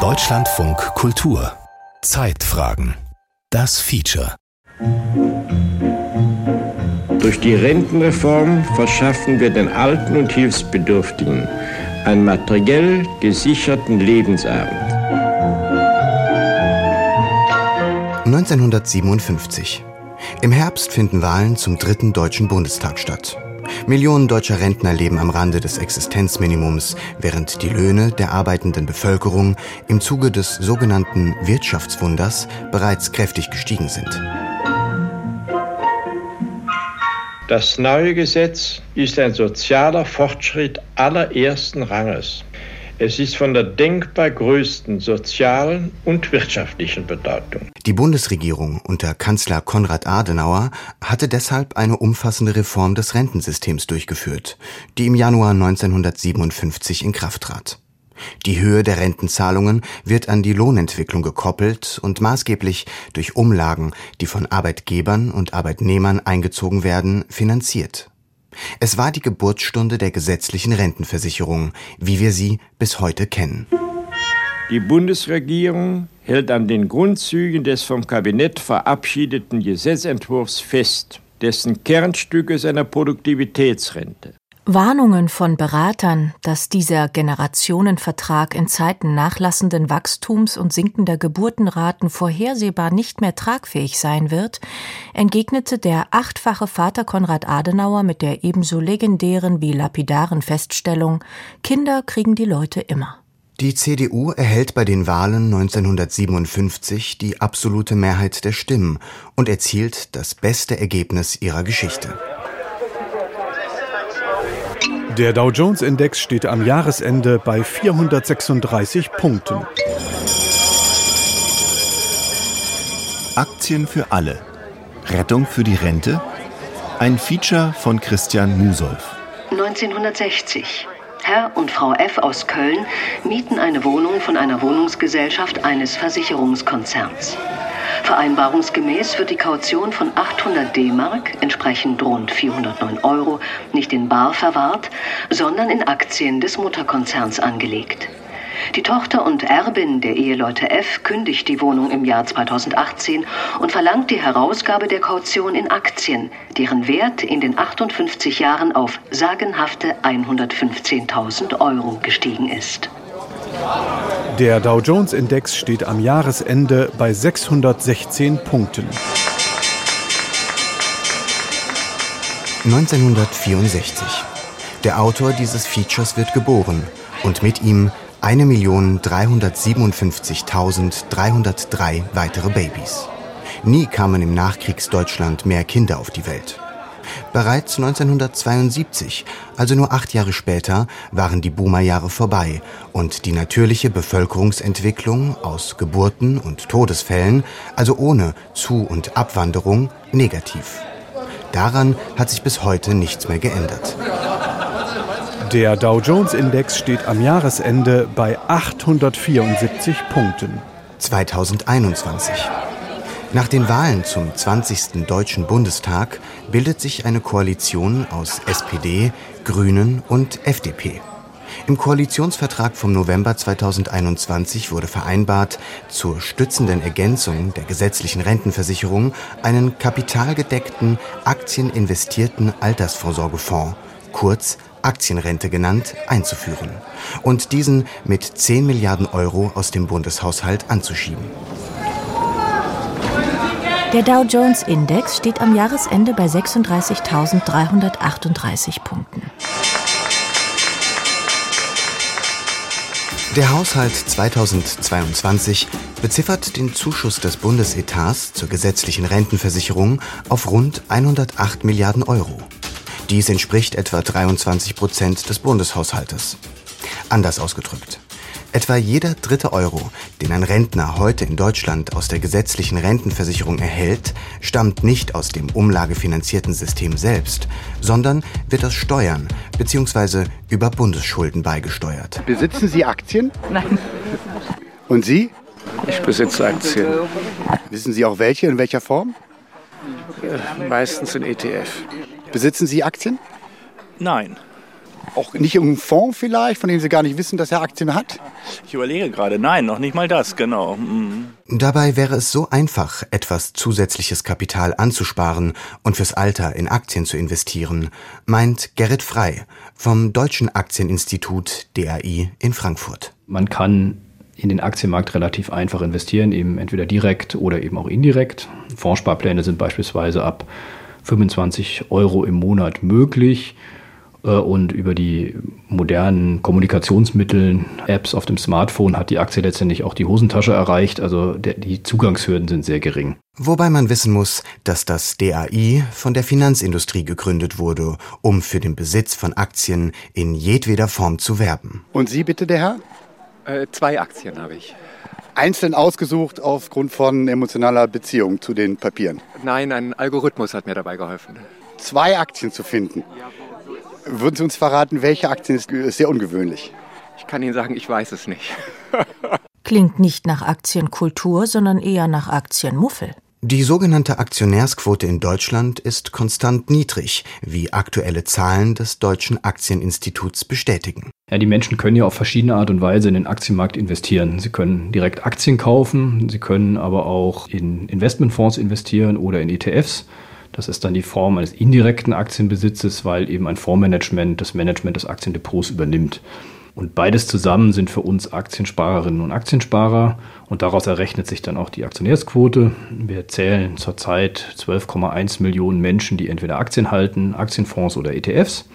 Deutschlandfunk Kultur Zeitfragen Das Feature Durch die Rentenreform verschaffen wir den Alten und Hilfsbedürftigen einen materiell gesicherten Lebensabend. 1957. Im Herbst finden Wahlen zum dritten Deutschen Bundestag statt. Millionen deutscher Rentner leben am Rande des Existenzminimums, während die Löhne der arbeitenden Bevölkerung im Zuge des sogenannten Wirtschaftswunders bereits kräftig gestiegen sind. Das neue Gesetz ist ein sozialer Fortschritt allerersten Ranges. Es ist von der denkbar größten sozialen und wirtschaftlichen Bedeutung. Die Bundesregierung unter Kanzler Konrad Adenauer hatte deshalb eine umfassende Reform des Rentensystems durchgeführt, die im Januar 1957 in Kraft trat. Die Höhe der Rentenzahlungen wird an die Lohnentwicklung gekoppelt und maßgeblich durch Umlagen, die von Arbeitgebern und Arbeitnehmern eingezogen werden, finanziert. Es war die Geburtsstunde der gesetzlichen Rentenversicherung, wie wir sie bis heute kennen. Die Bundesregierung hält an den Grundzügen des vom Kabinett verabschiedeten Gesetzentwurfs fest, dessen Kernstücke seiner Produktivitätsrente. Warnungen von Beratern, dass dieser Generationenvertrag in Zeiten nachlassenden Wachstums und sinkender Geburtenraten vorhersehbar nicht mehr tragfähig sein wird, entgegnete der achtfache Vater Konrad Adenauer mit der ebenso legendären wie lapidaren Feststellung Kinder kriegen die Leute immer. Die CDU erhält bei den Wahlen 1957 die absolute Mehrheit der Stimmen und erzielt das beste Ergebnis ihrer Geschichte. Der Dow Jones Index steht am Jahresende bei 436 Punkten. Aktien für alle. Rettung für die Rente? Ein Feature von Christian Musolf. 1960. Herr und Frau F. aus Köln mieten eine Wohnung von einer Wohnungsgesellschaft eines Versicherungskonzerns. Vereinbarungsgemäß wird die Kaution von 800 D-Mark, entsprechend rund 409 Euro, nicht in Bar verwahrt, sondern in Aktien des Mutterkonzerns angelegt. Die Tochter und Erbin der Eheleute F kündigt die Wohnung im Jahr 2018 und verlangt die Herausgabe der Kaution in Aktien, deren Wert in den 58 Jahren auf sagenhafte 115.000 Euro gestiegen ist. Der Dow Jones Index steht am Jahresende bei 616 Punkten. 1964. Der Autor dieses Features wird geboren und mit ihm 1.357.303 weitere Babys. Nie kamen im Nachkriegsdeutschland mehr Kinder auf die Welt. Bereits 1972, also nur acht Jahre später, waren die Boomerjahre vorbei und die natürliche Bevölkerungsentwicklung aus Geburten und Todesfällen, also ohne Zu- und Abwanderung, negativ. Daran hat sich bis heute nichts mehr geändert. Der Dow Jones Index steht am Jahresende bei 874 Punkten. 2021. Nach den Wahlen zum 20. Deutschen Bundestag bildet sich eine Koalition aus SPD, Grünen und FDP. Im Koalitionsvertrag vom November 2021 wurde vereinbart, zur stützenden Ergänzung der gesetzlichen Rentenversicherung einen kapitalgedeckten, aktieninvestierten Altersvorsorgefonds, kurz Aktienrente genannt, einzuführen und diesen mit 10 Milliarden Euro aus dem Bundeshaushalt anzuschieben. Der Dow Jones Index steht am Jahresende bei 36.338 Punkten. Der Haushalt 2022 beziffert den Zuschuss des Bundesetats zur gesetzlichen Rentenversicherung auf rund 108 Milliarden Euro. Dies entspricht etwa 23 Prozent des Bundeshaushaltes. Anders ausgedrückt. Etwa jeder dritte Euro, den ein Rentner heute in Deutschland aus der gesetzlichen Rentenversicherung erhält, stammt nicht aus dem umlagefinanzierten System selbst, sondern wird aus Steuern bzw. über Bundesschulden beigesteuert. Besitzen Sie Aktien? Nein. Und Sie? Ich besitze Aktien. Wissen Sie auch welche, in welcher Form? Meistens in ETF. Besitzen Sie Aktien? Nein. Auch nicht irgendein Fonds vielleicht, von dem Sie gar nicht wissen, dass er Aktien hat? Ich überlege gerade, nein, noch nicht mal das, genau. Mhm. Dabei wäre es so einfach, etwas zusätzliches Kapital anzusparen und fürs Alter in Aktien zu investieren, meint Gerrit Frei vom Deutschen Aktieninstitut DAI in Frankfurt. Man kann in den Aktienmarkt relativ einfach investieren, eben entweder direkt oder eben auch indirekt. Fondssparpläne sind beispielsweise ab 25 Euro im Monat möglich. Äh, und über die modernen Kommunikationsmittel, Apps auf dem Smartphone hat die Aktie letztendlich auch die Hosentasche erreicht. Also der, die Zugangshürden sind sehr gering. Wobei man wissen muss, dass das DAI von der Finanzindustrie gegründet wurde, um für den Besitz von Aktien in jedweder Form zu werben. Und Sie bitte, der Herr? Äh, zwei Aktien habe ich. Einzeln ausgesucht aufgrund von emotionaler Beziehung zu den Papieren? Nein, ein Algorithmus hat mir dabei geholfen. Zwei Aktien zu finden? Würden Sie uns verraten, welche Aktien ist, ist sehr ungewöhnlich? Ich kann Ihnen sagen, ich weiß es nicht. Klingt nicht nach Aktienkultur, sondern eher nach Aktienmuffel. Die sogenannte Aktionärsquote in Deutschland ist konstant niedrig, wie aktuelle Zahlen des Deutschen Aktieninstituts bestätigen. Ja, die Menschen können ja auf verschiedene Art und Weise in den Aktienmarkt investieren. Sie können direkt Aktien kaufen, sie können aber auch in Investmentfonds investieren oder in ETFs. Das ist dann die Form eines indirekten Aktienbesitzes, weil eben ein Fondsmanagement das Management des Aktiendepots übernimmt. Und beides zusammen sind für uns Aktiensparerinnen und Aktiensparer. Und daraus errechnet sich dann auch die Aktionärsquote. Wir zählen zurzeit 12,1 Millionen Menschen, die entweder Aktien halten, Aktienfonds oder ETFs.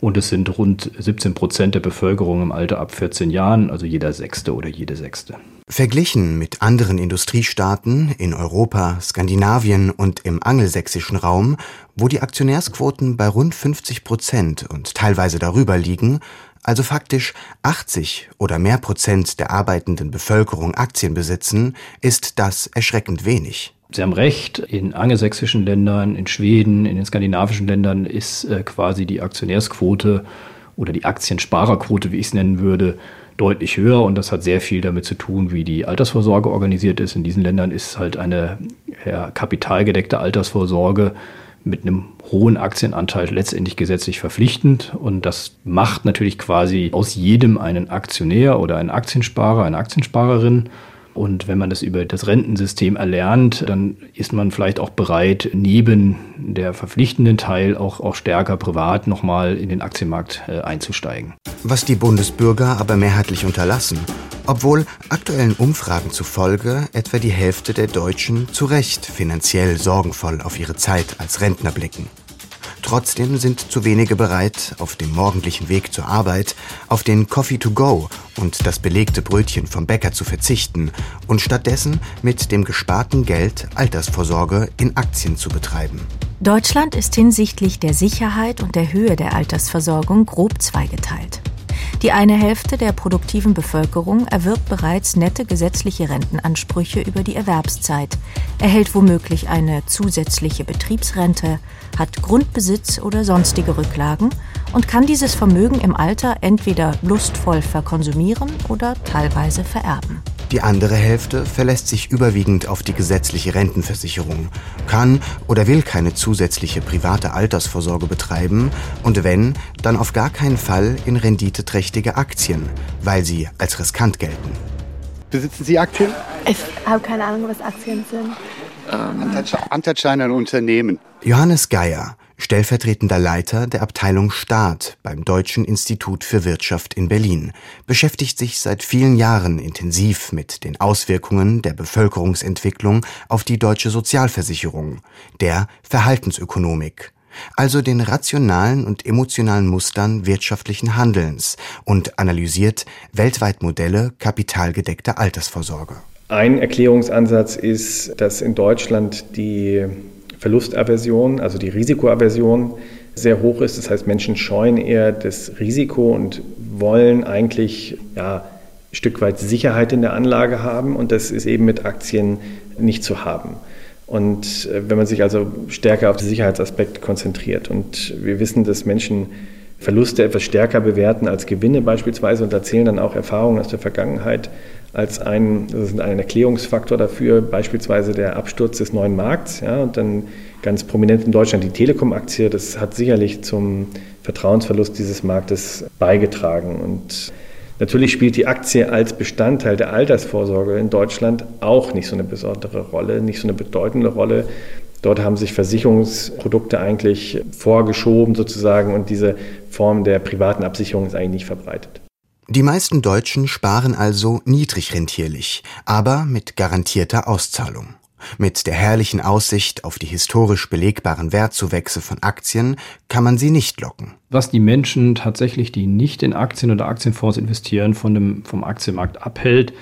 Und es sind rund 17 Prozent der Bevölkerung im Alter ab 14 Jahren, also jeder Sechste oder jede Sechste. Verglichen mit anderen Industriestaaten in Europa, Skandinavien und im angelsächsischen Raum, wo die Aktionärsquoten bei rund 50 Prozent und teilweise darüber liegen, also faktisch 80 oder mehr Prozent der arbeitenden Bevölkerung Aktien besitzen, ist das erschreckend wenig. Sie haben recht, in angelsächsischen Ländern, in Schweden, in den skandinavischen Ländern ist äh, quasi die Aktionärsquote oder die Aktiensparerquote, wie ich es nennen würde, deutlich höher und das hat sehr viel damit zu tun, wie die Altersvorsorge organisiert ist. In diesen Ländern ist halt eine ja, kapitalgedeckte Altersvorsorge mit einem hohen Aktienanteil letztendlich gesetzlich verpflichtend. Und das macht natürlich quasi aus jedem einen Aktionär oder einen Aktiensparer, eine Aktiensparerin. Und wenn man das über das Rentensystem erlernt, dann ist man vielleicht auch bereit, neben der verpflichtenden Teil auch, auch stärker privat nochmal in den Aktienmarkt äh, einzusteigen. Was die Bundesbürger aber mehrheitlich unterlassen, obwohl aktuellen Umfragen zufolge etwa die Hälfte der Deutschen zu Recht finanziell sorgenvoll auf ihre Zeit als Rentner blicken. Trotzdem sind zu wenige bereit, auf dem morgendlichen Weg zur Arbeit auf den Coffee to go und das belegte Brötchen vom Bäcker zu verzichten und stattdessen mit dem gesparten Geld Altersvorsorge in Aktien zu betreiben. Deutschland ist hinsichtlich der Sicherheit und der Höhe der Altersversorgung grob zweigeteilt. Die eine Hälfte der produktiven Bevölkerung erwirbt bereits nette gesetzliche Rentenansprüche über die Erwerbszeit, erhält womöglich eine zusätzliche Betriebsrente, hat Grundbesitz oder sonstige Rücklagen und kann dieses Vermögen im Alter entweder lustvoll verkonsumieren oder teilweise vererben. Die andere Hälfte verlässt sich überwiegend auf die gesetzliche Rentenversicherung, kann oder will keine zusätzliche private Altersvorsorge betreiben und wenn, dann auf gar keinen Fall in renditeträchtige Aktien, weil sie als riskant gelten. Besitzen Sie Aktien? Ich habe keine Ahnung, was Aktien sind. Ähm, Anteilsscheine an Unternehmen. Johannes Geier, stellvertretender Leiter der Abteilung Staat beim Deutschen Institut für Wirtschaft in Berlin, beschäftigt sich seit vielen Jahren intensiv mit den Auswirkungen der Bevölkerungsentwicklung auf die deutsche Sozialversicherung, der Verhaltensökonomik, also den rationalen und emotionalen Mustern wirtschaftlichen Handelns und analysiert weltweit Modelle kapitalgedeckter Altersvorsorge. Ein Erklärungsansatz ist, dass in Deutschland die Verlustaversion, also die Risikoaversion, sehr hoch ist. Das heißt, Menschen scheuen eher das Risiko und wollen eigentlich ja, ein Stück weit Sicherheit in der Anlage haben. Und das ist eben mit Aktien nicht zu haben. Und äh, wenn man sich also stärker auf den Sicherheitsaspekt konzentriert. Und wir wissen, dass Menschen Verluste etwas stärker bewerten als Gewinne beispielsweise und erzählen dann auch Erfahrungen aus der Vergangenheit als ein, das ist ein Erklärungsfaktor dafür, beispielsweise der Absturz des neuen Markts. Ja, und dann ganz prominent in Deutschland die Telekom-Aktie, das hat sicherlich zum Vertrauensverlust dieses Marktes beigetragen. Und natürlich spielt die Aktie als Bestandteil der Altersvorsorge in Deutschland auch nicht so eine besondere Rolle, nicht so eine bedeutende Rolle. Dort haben sich Versicherungsprodukte eigentlich vorgeschoben sozusagen und diese Form der privaten Absicherung ist eigentlich nicht verbreitet. Die meisten Deutschen sparen also niedrig rentierlich, aber mit garantierter Auszahlung. Mit der herrlichen Aussicht auf die historisch belegbaren Wertzuwächse von Aktien kann man sie nicht locken. Was die Menschen tatsächlich, die nicht in Aktien oder Aktienfonds investieren, von dem, vom Aktienmarkt abhält,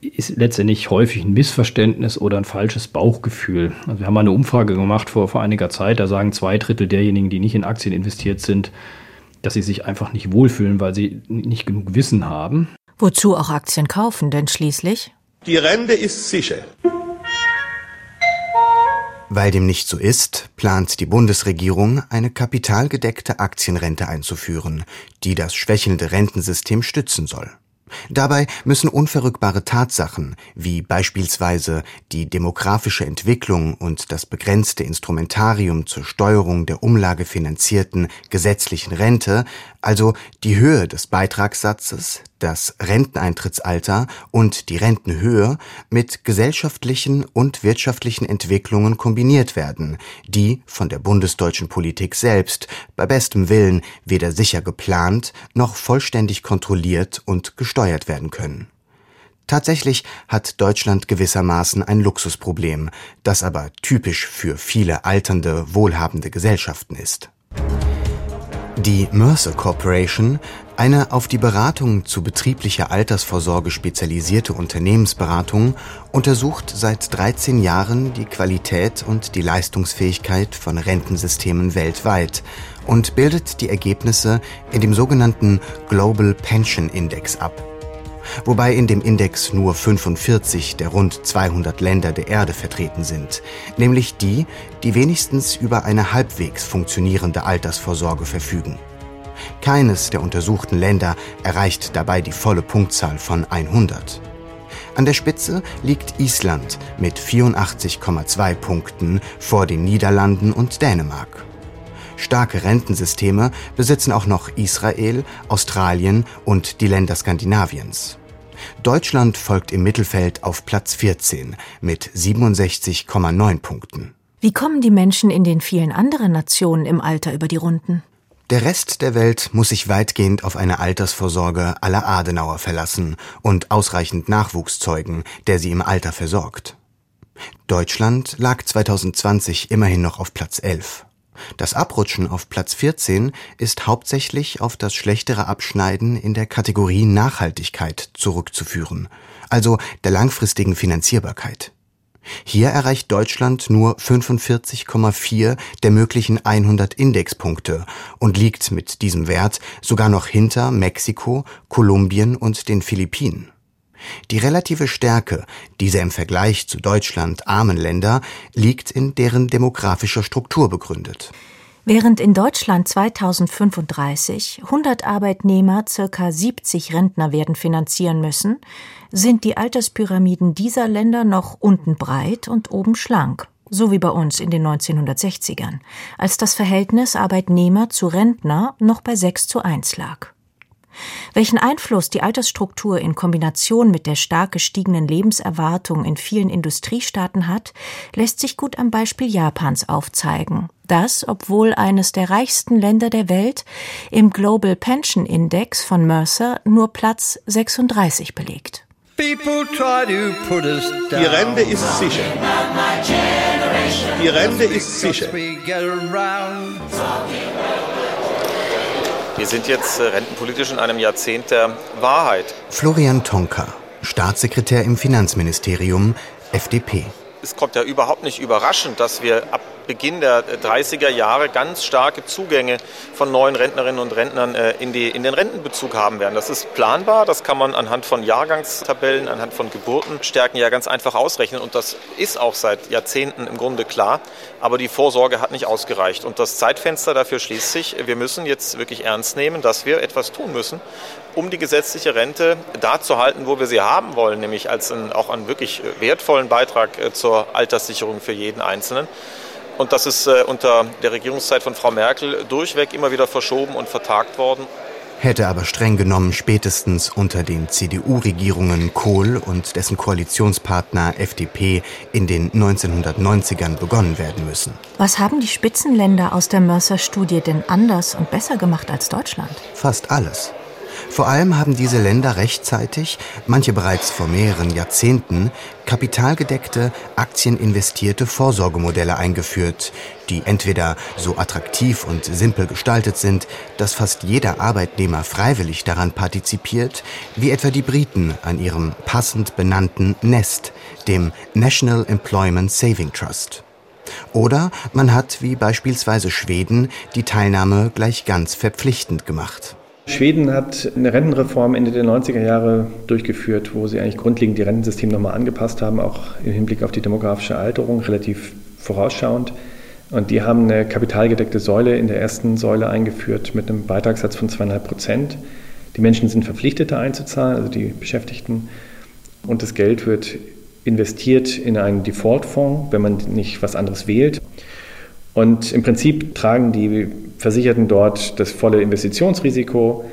ist letztendlich häufig ein Missverständnis oder ein falsches Bauchgefühl. Also wir haben mal eine Umfrage gemacht vor, vor einiger Zeit, da sagen zwei Drittel derjenigen, die nicht in Aktien investiert sind, dass sie sich einfach nicht wohlfühlen, weil sie nicht genug Wissen haben. Wozu auch Aktien kaufen, denn schließlich? Die Rente ist sicher. Weil dem nicht so ist, plant die Bundesregierung, eine kapitalgedeckte Aktienrente einzuführen, die das schwächelnde Rentensystem stützen soll. Dabei müssen unverrückbare Tatsachen wie beispielsweise die demografische Entwicklung und das begrenzte Instrumentarium zur Steuerung der umlagefinanzierten gesetzlichen Rente, also die Höhe des Beitragssatzes, das Renteneintrittsalter und die Rentenhöhe mit gesellschaftlichen und wirtschaftlichen Entwicklungen kombiniert werden, die von der bundesdeutschen Politik selbst bei bestem Willen weder sicher geplant noch vollständig kontrolliert und gesteuert werden können. Tatsächlich hat Deutschland gewissermaßen ein Luxusproblem, das aber typisch für viele alternde, wohlhabende Gesellschaften ist. Die Mercer Corporation, eine auf die Beratung zu betrieblicher Altersvorsorge spezialisierte Unternehmensberatung, untersucht seit 13 Jahren die Qualität und die Leistungsfähigkeit von Rentensystemen weltweit und bildet die Ergebnisse in dem sogenannten Global Pension Index ab. Wobei in dem Index nur 45 der rund 200 Länder der Erde vertreten sind, nämlich die, die wenigstens über eine halbwegs funktionierende Altersvorsorge verfügen. Keines der untersuchten Länder erreicht dabei die volle Punktzahl von 100. An der Spitze liegt Island mit 84,2 Punkten vor den Niederlanden und Dänemark. Starke Rentensysteme besitzen auch noch Israel, Australien und die Länder Skandinaviens. Deutschland folgt im Mittelfeld auf Platz 14 mit 67,9 Punkten. Wie kommen die Menschen in den vielen anderen Nationen im Alter über die Runden? Der Rest der Welt muss sich weitgehend auf eine Altersvorsorge aller Adenauer verlassen und ausreichend Nachwuchs zeugen, der sie im Alter versorgt. Deutschland lag 2020 immerhin noch auf Platz 11. Das Abrutschen auf Platz 14 ist hauptsächlich auf das schlechtere Abschneiden in der Kategorie Nachhaltigkeit zurückzuführen, also der langfristigen Finanzierbarkeit. Hier erreicht Deutschland nur 45,4 der möglichen 100 Indexpunkte und liegt mit diesem Wert sogar noch hinter Mexiko, Kolumbien und den Philippinen. Die relative Stärke dieser im Vergleich zu Deutschland armen Länder liegt in deren demografischer Struktur begründet. Während in Deutschland 2035 100 Arbeitnehmer circa 70 Rentner werden finanzieren müssen, sind die Alterspyramiden dieser Länder noch unten breit und oben schlank, so wie bei uns in den 1960ern, als das Verhältnis Arbeitnehmer zu Rentner noch bei 6 zu 1 lag. Welchen Einfluss die Altersstruktur in Kombination mit der stark gestiegenen Lebenserwartung in vielen Industriestaaten hat, lässt sich gut am Beispiel Japans aufzeigen, das, obwohl eines der reichsten Länder der Welt, im Global Pension Index von Mercer nur Platz 36 belegt. Die Rente ist sicher. Die Rente ist sicher. Wir sind jetzt äh, rentenpolitisch in einem Jahrzehnt der Wahrheit. Florian Tonka, Staatssekretär im Finanzministerium, FDP. Es kommt ja überhaupt nicht überraschend, dass wir ab Beginn der 30er Jahre ganz starke Zugänge von neuen Rentnerinnen und Rentnern äh, in, die, in den Rentenbezug haben werden. Das ist planbar, das kann man anhand von Jahrgangstabellen, anhand von Geburtenstärken ja ganz einfach ausrechnen und das ist auch seit Jahrzehnten im Grunde klar. Aber die Vorsorge hat nicht ausgereicht und das Zeitfenster dafür schließt sich. Wir müssen jetzt wirklich ernst nehmen, dass wir etwas tun müssen, um die gesetzliche Rente da zu halten, wo wir sie haben wollen, nämlich als einen, auch einen wirklich wertvollen Beitrag äh, zur Alterssicherung für jeden Einzelnen. Und das ist äh, unter der Regierungszeit von Frau Merkel durchweg immer wieder verschoben und vertagt worden hätte aber streng genommen spätestens unter den CDU-Regierungen Kohl und dessen Koalitionspartner FDP in den 1990ern begonnen werden müssen. Was haben die Spitzenländer aus der Mercer-Studie denn anders und besser gemacht als Deutschland? Fast alles. Vor allem haben diese Länder rechtzeitig, manche bereits vor mehreren Jahrzehnten, kapitalgedeckte, aktieninvestierte Vorsorgemodelle eingeführt, die entweder so attraktiv und simpel gestaltet sind, dass fast jeder Arbeitnehmer freiwillig daran partizipiert, wie etwa die Briten an ihrem passend benannten Nest, dem National Employment Saving Trust. Oder man hat, wie beispielsweise Schweden, die Teilnahme gleich ganz verpflichtend gemacht. Schweden hat eine Rentenreform Ende der 90er Jahre durchgeführt, wo sie eigentlich grundlegend die Rentensystem nochmal angepasst haben, auch im Hinblick auf die demografische Alterung, relativ vorausschauend. Und die haben eine kapitalgedeckte Säule in der ersten Säule eingeführt mit einem Beitragssatz von zweieinhalb Prozent. Die Menschen sind verpflichtet, da einzuzahlen, also die Beschäftigten. Und das Geld wird investiert in einen Default-Fonds, wenn man nicht was anderes wählt. Und im Prinzip tragen die Versicherten dort das volle Investitionsrisiko.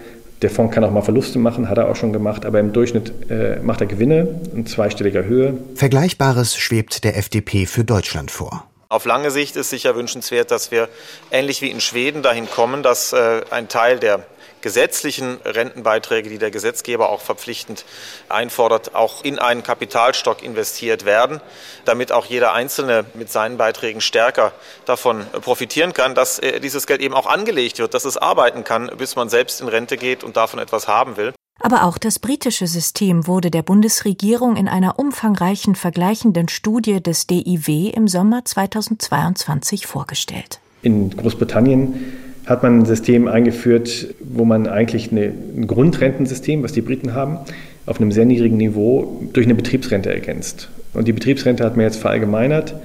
Der Fonds kann auch mal Verluste machen, hat er auch schon gemacht, aber im Durchschnitt äh, macht er Gewinne in zweistelliger Höhe. Vergleichbares schwebt der FDP für Deutschland vor. Auf lange Sicht ist sicher wünschenswert, dass wir ähnlich wie in Schweden dahin kommen, dass äh, ein Teil der gesetzlichen Rentenbeiträge, die der Gesetzgeber auch verpflichtend einfordert, auch in einen Kapitalstock investiert werden, damit auch jeder Einzelne mit seinen Beiträgen stärker davon profitieren kann, dass äh, dieses Geld eben auch angelegt wird, dass es arbeiten kann, bis man selbst in Rente geht und davon etwas haben will. Aber auch das britische System wurde der Bundesregierung in einer umfangreichen vergleichenden Studie des DIW im Sommer 2022 vorgestellt. In Großbritannien hat man ein System eingeführt, wo man eigentlich eine, ein Grundrentensystem, was die Briten haben, auf einem sehr niedrigen Niveau durch eine Betriebsrente ergänzt. Und die Betriebsrente hat man jetzt verallgemeinert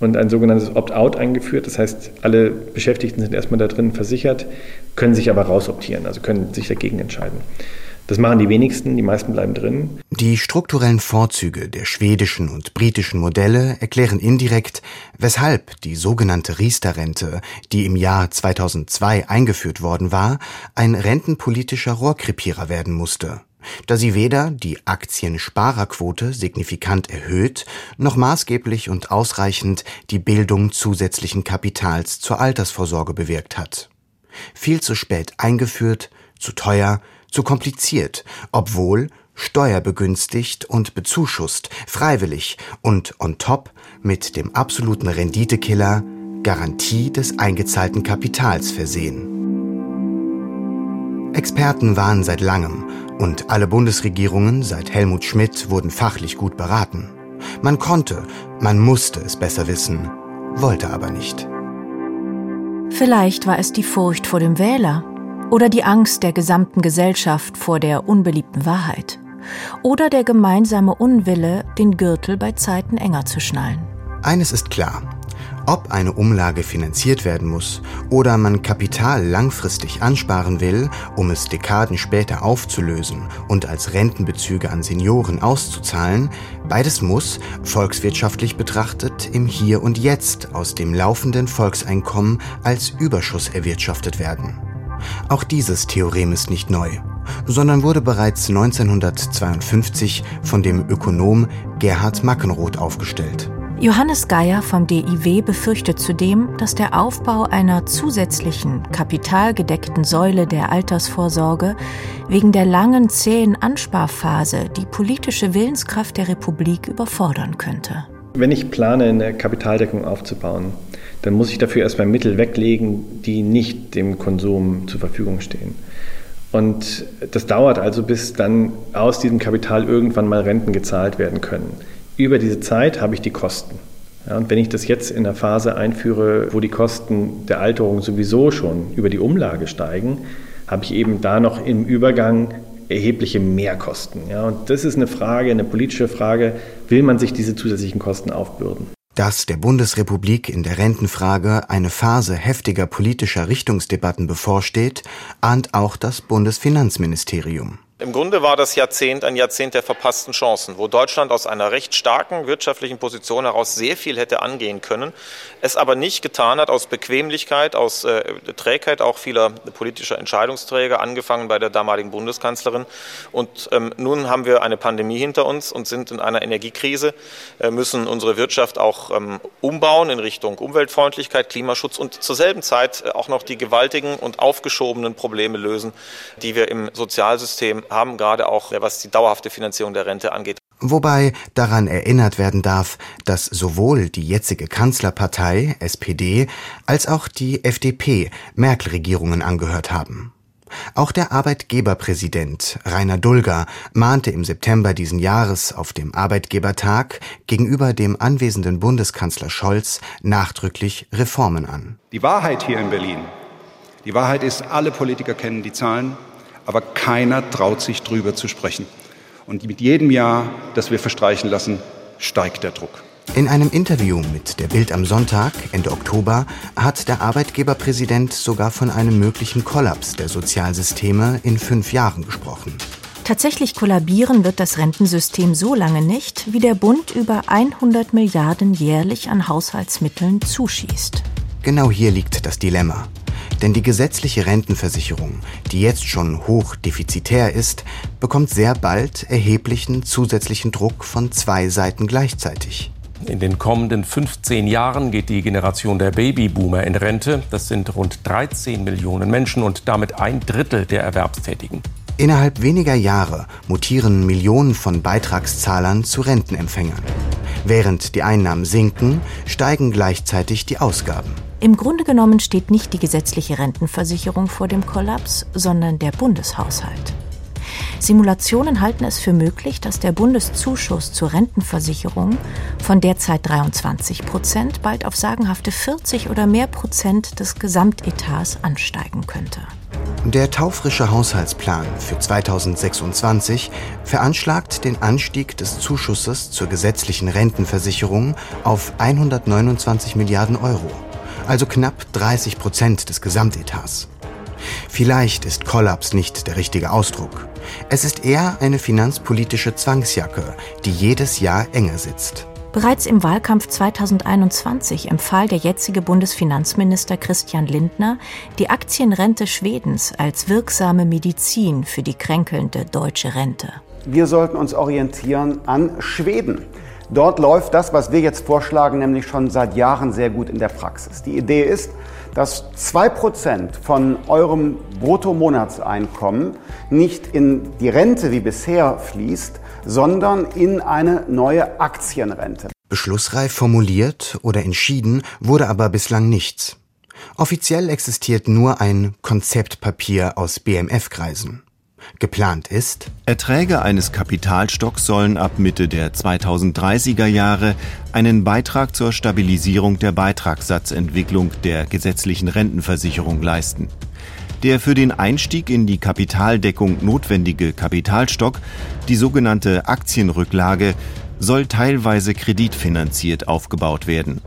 und ein sogenanntes Opt-out eingeführt. Das heißt, alle Beschäftigten sind erstmal da drin versichert, können sich aber rausoptieren, also können sich dagegen entscheiden. Das machen die wenigsten, die meisten bleiben drin. Die strukturellen Vorzüge der schwedischen und britischen Modelle erklären indirekt, weshalb die sogenannte Riester-Rente, die im Jahr 2002 eingeführt worden war, ein rentenpolitischer Rohrkrepierer werden musste da sie weder die Aktiensparerquote signifikant erhöht, noch maßgeblich und ausreichend die Bildung zusätzlichen Kapitals zur Altersvorsorge bewirkt hat. Viel zu spät eingeführt, zu teuer, zu kompliziert, obwohl steuerbegünstigt und bezuschusst, freiwillig und on top mit dem absoluten Renditekiller Garantie des eingezahlten Kapitals versehen. Experten waren seit langem und alle Bundesregierungen seit Helmut Schmidt wurden fachlich gut beraten. Man konnte, man musste es besser wissen, wollte aber nicht. Vielleicht war es die Furcht vor dem Wähler, oder die Angst der gesamten Gesellschaft vor der unbeliebten Wahrheit. Oder der gemeinsame Unwille, den Gürtel bei Zeiten enger zu schnallen. Eines ist klar. Ob eine Umlage finanziert werden muss oder man Kapital langfristig ansparen will, um es Dekaden später aufzulösen und als Rentenbezüge an Senioren auszuzahlen, beides muss, volkswirtschaftlich betrachtet, im Hier und Jetzt aus dem laufenden Volkseinkommen als Überschuss erwirtschaftet werden. Auch dieses Theorem ist nicht neu, sondern wurde bereits 1952 von dem Ökonom Gerhard Mackenroth aufgestellt. Johannes Geier vom DIW befürchtet zudem, dass der Aufbau einer zusätzlichen, kapitalgedeckten Säule der Altersvorsorge wegen der langen, zähen Ansparphase die politische Willenskraft der Republik überfordern könnte. Wenn ich plane, eine Kapitaldeckung aufzubauen, dann muss ich dafür erstmal Mittel weglegen, die nicht dem Konsum zur Verfügung stehen. Und das dauert also, bis dann aus diesem Kapital irgendwann mal Renten gezahlt werden können. Über diese Zeit habe ich die Kosten. Ja, und wenn ich das jetzt in der Phase einführe, wo die Kosten der Alterung sowieso schon über die Umlage steigen, habe ich eben da noch im Übergang erhebliche Mehrkosten. Ja, und das ist eine Frage, eine politische Frage, will man sich diese zusätzlichen Kosten aufbürden? Dass der Bundesrepublik in der Rentenfrage eine Phase heftiger politischer Richtungsdebatten bevorsteht, ahnt auch das Bundesfinanzministerium. Im Grunde war das Jahrzehnt ein Jahrzehnt der verpassten Chancen, wo Deutschland aus einer recht starken wirtschaftlichen Position heraus sehr viel hätte angehen können, es aber nicht getan hat aus Bequemlichkeit, aus äh, Trägheit auch vieler politischer Entscheidungsträger, angefangen bei der damaligen Bundeskanzlerin. Und ähm, nun haben wir eine Pandemie hinter uns und sind in einer Energiekrise, äh, müssen unsere Wirtschaft auch ähm, umbauen in Richtung Umweltfreundlichkeit, Klimaschutz und zur selben Zeit äh, auch noch die gewaltigen und aufgeschobenen Probleme lösen, die wir im Sozialsystem haben, gerade auch was die dauerhafte Finanzierung der Rente angeht. Wobei daran erinnert werden darf, dass sowohl die jetzige Kanzlerpartei SPD als auch die FDP Merkel-Regierungen angehört haben. Auch der Arbeitgeberpräsident Rainer Dulger mahnte im September diesen Jahres auf dem Arbeitgebertag gegenüber dem anwesenden Bundeskanzler Scholz nachdrücklich Reformen an. Die Wahrheit hier in Berlin, die Wahrheit ist, alle Politiker kennen die Zahlen, aber keiner traut sich drüber zu sprechen. Und mit jedem Jahr, das wir verstreichen lassen, steigt der Druck. In einem Interview mit der Bild am Sonntag Ende Oktober hat der Arbeitgeberpräsident sogar von einem möglichen Kollaps der Sozialsysteme in fünf Jahren gesprochen. Tatsächlich kollabieren wird das Rentensystem so lange nicht, wie der Bund über 100 Milliarden jährlich an Haushaltsmitteln zuschießt. Genau hier liegt das Dilemma. Denn die gesetzliche Rentenversicherung, die jetzt schon hoch defizitär ist, bekommt sehr bald erheblichen zusätzlichen Druck von zwei Seiten gleichzeitig. In den kommenden 15 Jahren geht die Generation der Babyboomer in Rente. Das sind rund 13 Millionen Menschen und damit ein Drittel der Erwerbstätigen. Innerhalb weniger Jahre mutieren Millionen von Beitragszahlern zu Rentenempfängern. Während die Einnahmen sinken, steigen gleichzeitig die Ausgaben. Im Grunde genommen steht nicht die gesetzliche Rentenversicherung vor dem Kollaps, sondern der Bundeshaushalt. Simulationen halten es für möglich, dass der Bundeszuschuss zur Rentenversicherung von derzeit 23 Prozent bald auf sagenhafte 40 oder mehr Prozent des Gesamtetats ansteigen könnte. Der taufrische Haushaltsplan für 2026 veranschlagt den Anstieg des Zuschusses zur gesetzlichen Rentenversicherung auf 129 Milliarden Euro, also knapp 30 Prozent des Gesamtetats. Vielleicht ist Kollaps nicht der richtige Ausdruck. Es ist eher eine finanzpolitische Zwangsjacke, die jedes Jahr enger sitzt. Bereits im Wahlkampf 2021 empfahl der jetzige Bundesfinanzminister Christian Lindner die Aktienrente Schwedens als wirksame Medizin für die kränkelnde deutsche Rente. Wir sollten uns orientieren an Schweden. Dort läuft das, was wir jetzt vorschlagen, nämlich schon seit Jahren sehr gut in der Praxis. Die Idee ist, dass 2% von eurem Bruttomonatseinkommen nicht in die Rente wie bisher fließt, sondern in eine neue Aktienrente. Beschlussreif formuliert oder entschieden wurde aber bislang nichts. Offiziell existiert nur ein Konzeptpapier aus BMF-Kreisen. Geplant ist, Erträge eines Kapitalstocks sollen ab Mitte der 2030er Jahre einen Beitrag zur Stabilisierung der Beitragssatzentwicklung der gesetzlichen Rentenversicherung leisten. Der für den Einstieg in die Kapitaldeckung notwendige Kapitalstock, die sogenannte Aktienrücklage, soll teilweise kreditfinanziert aufgebaut werden.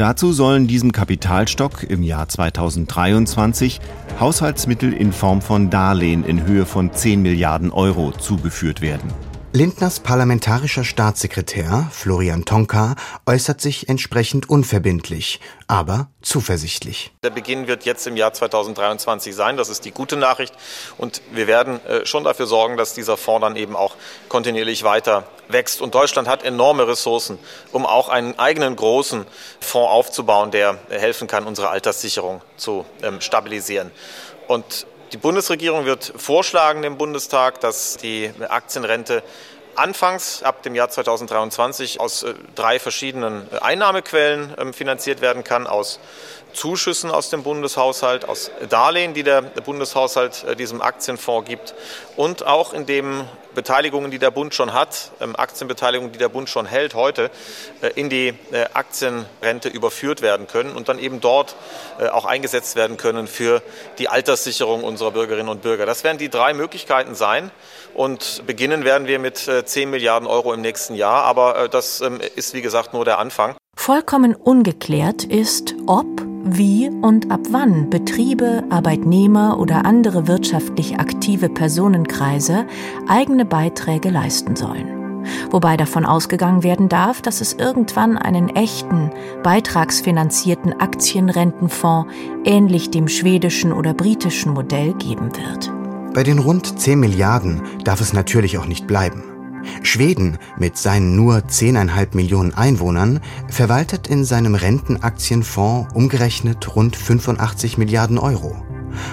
Dazu sollen diesem Kapitalstock im Jahr 2023 Haushaltsmittel in Form von Darlehen in Höhe von 10 Milliarden Euro zugeführt werden. Lindners parlamentarischer Staatssekretär Florian Tonka äußert sich entsprechend unverbindlich, aber zuversichtlich. Der Beginn wird jetzt im Jahr 2023 sein. Das ist die gute Nachricht. Und wir werden äh, schon dafür sorgen, dass dieser Fonds dann eben auch kontinuierlich weiter wächst. Und Deutschland hat enorme Ressourcen, um auch einen eigenen großen Fonds aufzubauen, der helfen kann, unsere Alterssicherung zu ähm, stabilisieren. Und die Bundesregierung wird vorschlagen dem Bundestag, dass die Aktienrente anfangs ab dem Jahr 2023 aus äh, drei verschiedenen Einnahmequellen ähm, finanziert werden kann, aus Zuschüssen aus dem Bundeshaushalt, aus Darlehen, die der Bundeshaushalt äh, diesem Aktienfonds gibt. Und auch in dem Beteiligungen, die der Bund schon hat, ähm, Aktienbeteiligungen, die der Bund schon hält heute, äh, in die äh, Aktienrente überführt werden können und dann eben dort auch eingesetzt werden können für die Alterssicherung unserer Bürgerinnen und Bürger. Das werden die drei Möglichkeiten sein. Und beginnen werden wir mit 10 Milliarden Euro im nächsten Jahr. Aber das ähm, ist, wie gesagt, nur der Anfang. Vollkommen ungeklärt ist, ob wie und ab wann Betriebe, Arbeitnehmer oder andere wirtschaftlich aktive Personenkreise eigene Beiträge leisten sollen. Wobei davon ausgegangen werden darf, dass es irgendwann einen echten, beitragsfinanzierten Aktienrentenfonds ähnlich dem schwedischen oder britischen Modell geben wird. Bei den rund 10 Milliarden darf es natürlich auch nicht bleiben. Schweden mit seinen nur 10,5 Millionen Einwohnern verwaltet in seinem Rentenaktienfonds umgerechnet rund 85 Milliarden Euro.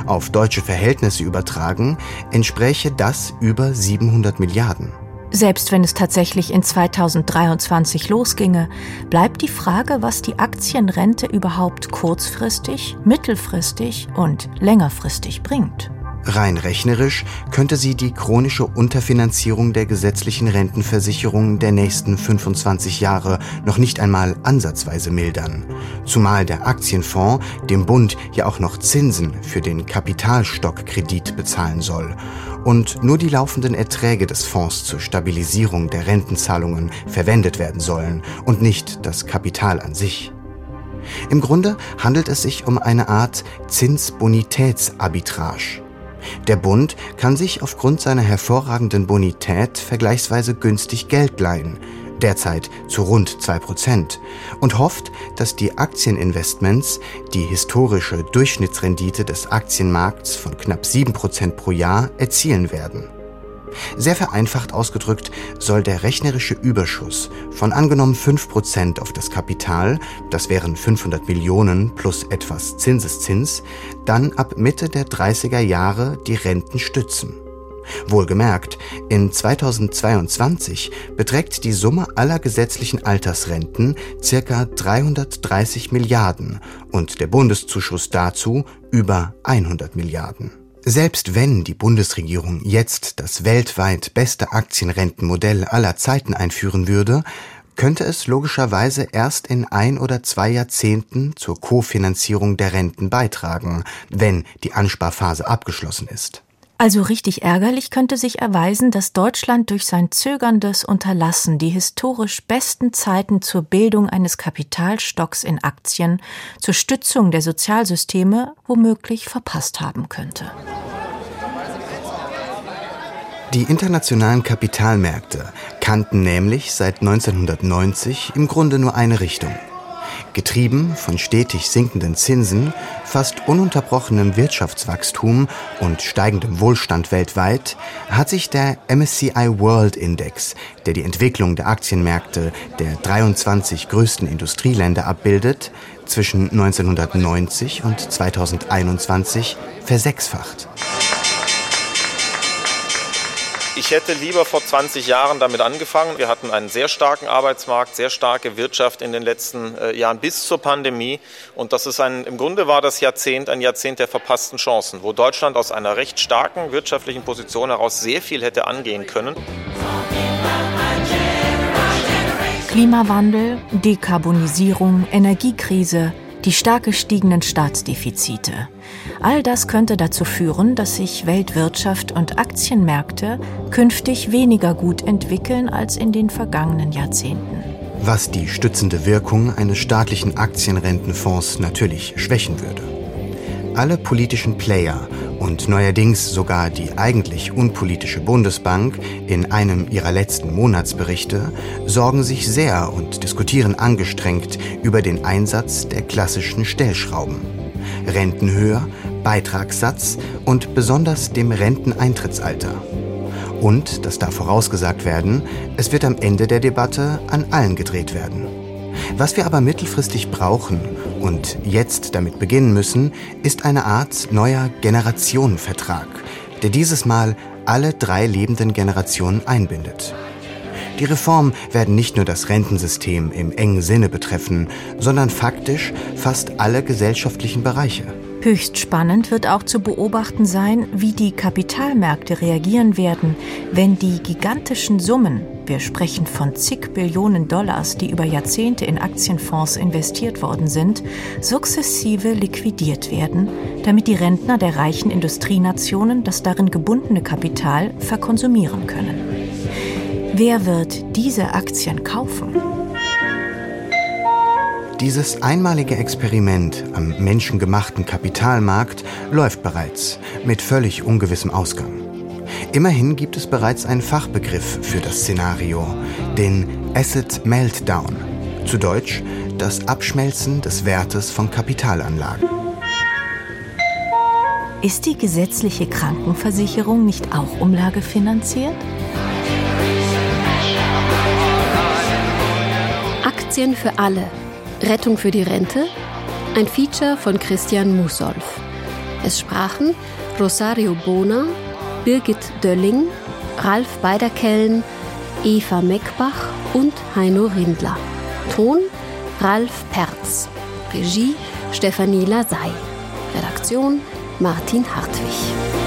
Auf deutsche Verhältnisse übertragen entspräche das über 700 Milliarden. Selbst wenn es tatsächlich in 2023 losginge, bleibt die Frage, was die Aktienrente überhaupt kurzfristig, mittelfristig und längerfristig bringt. Rein rechnerisch könnte sie die chronische Unterfinanzierung der gesetzlichen Rentenversicherung der nächsten 25 Jahre noch nicht einmal ansatzweise mildern. Zumal der Aktienfonds dem Bund ja auch noch Zinsen für den Kapitalstockkredit bezahlen soll und nur die laufenden Erträge des Fonds zur Stabilisierung der Rentenzahlungen verwendet werden sollen und nicht das Kapital an sich. Im Grunde handelt es sich um eine Art Zinsbonitätsarbitrage. Der Bund kann sich aufgrund seiner hervorragenden Bonität vergleichsweise günstig Geld leihen, derzeit zu rund 2%, und hofft, dass die Aktieninvestments die historische Durchschnittsrendite des Aktienmarkts von knapp 7% pro Jahr erzielen werden. Sehr vereinfacht ausgedrückt soll der rechnerische Überschuss von angenommen 5% auf das Kapital, das wären 500 Millionen plus etwas Zinseszins, dann ab Mitte der 30er Jahre die Renten stützen. Wohlgemerkt, in 2022 beträgt die Summe aller gesetzlichen Altersrenten circa 330 Milliarden und der Bundeszuschuss dazu über 100 Milliarden. Selbst wenn die Bundesregierung jetzt das weltweit beste Aktienrentenmodell aller Zeiten einführen würde, könnte es logischerweise erst in ein oder zwei Jahrzehnten zur Kofinanzierung der Renten beitragen, wenn die Ansparphase abgeschlossen ist. Also richtig ärgerlich könnte sich erweisen, dass Deutschland durch sein zögerndes Unterlassen die historisch besten Zeiten zur Bildung eines Kapitalstocks in Aktien, zur Stützung der Sozialsysteme womöglich verpasst haben könnte. Die internationalen Kapitalmärkte kannten nämlich seit 1990 im Grunde nur eine Richtung – Getrieben von stetig sinkenden Zinsen, fast ununterbrochenem Wirtschaftswachstum und steigendem Wohlstand weltweit hat sich der MSCI World Index, der die Entwicklung der Aktienmärkte der 23 größten Industrieländer abbildet, zwischen 1990 und 2021 versechsfacht. Ich hätte lieber vor 20 Jahren damit angefangen. Wir hatten einen sehr starken Arbeitsmarkt, sehr starke Wirtschaft in den letzten äh, Jahren bis zur Pandemie. Und das ist ein, im Grunde war das Jahrzehnt ein Jahrzehnt der verpassten Chancen, wo Deutschland aus einer recht starken wirtschaftlichen Position heraus sehr viel hätte angehen können. Klimawandel, Dekarbonisierung, Energiekrise, die stark gestiegenen Staatsdefizite. All das könnte dazu führen, dass sich Weltwirtschaft und Aktienmärkte künftig weniger gut entwickeln als in den vergangenen Jahrzehnten. Was die stützende Wirkung eines staatlichen Aktienrentenfonds natürlich schwächen würde. Alle politischen Player und neuerdings sogar die eigentlich unpolitische Bundesbank in einem ihrer letzten Monatsberichte sorgen sich sehr und diskutieren angestrengt über den Einsatz der klassischen Stellschrauben. Rentenhöhe, Beitragssatz und besonders dem Renteneintrittsalter. Und, das darf vorausgesagt werden, es wird am Ende der Debatte an allen gedreht werden. Was wir aber mittelfristig brauchen und jetzt damit beginnen müssen, ist eine Art neuer Generationenvertrag, der dieses Mal alle drei lebenden Generationen einbindet. Die Reformen werden nicht nur das Rentensystem im engen Sinne betreffen, sondern faktisch fast alle gesellschaftlichen Bereiche. Höchst spannend wird auch zu beobachten sein, wie die Kapitalmärkte reagieren werden, wenn die gigantischen Summen, wir sprechen von zig Billionen Dollars, die über Jahrzehnte in Aktienfonds investiert worden sind, sukzessive liquidiert werden, damit die Rentner der reichen Industrienationen das darin gebundene Kapital verkonsumieren können. Wer wird diese Aktien kaufen? Dieses einmalige Experiment am menschengemachten Kapitalmarkt läuft bereits mit völlig ungewissem Ausgang. Immerhin gibt es bereits einen Fachbegriff für das Szenario, den Asset Meltdown, zu Deutsch das Abschmelzen des Wertes von Kapitalanlagen. Ist die gesetzliche Krankenversicherung nicht auch umlagefinanziert? Aktien für alle. Rettung für die Rente. Ein Feature von Christian Musolf. Es sprachen Rosario Bona, Birgit Dölling, Ralf Beiderkellen, Eva Meckbach und Heino Rindler. Ton Ralf Perz. Regie Stefanie Lasey. Redaktion Martin Hartwig.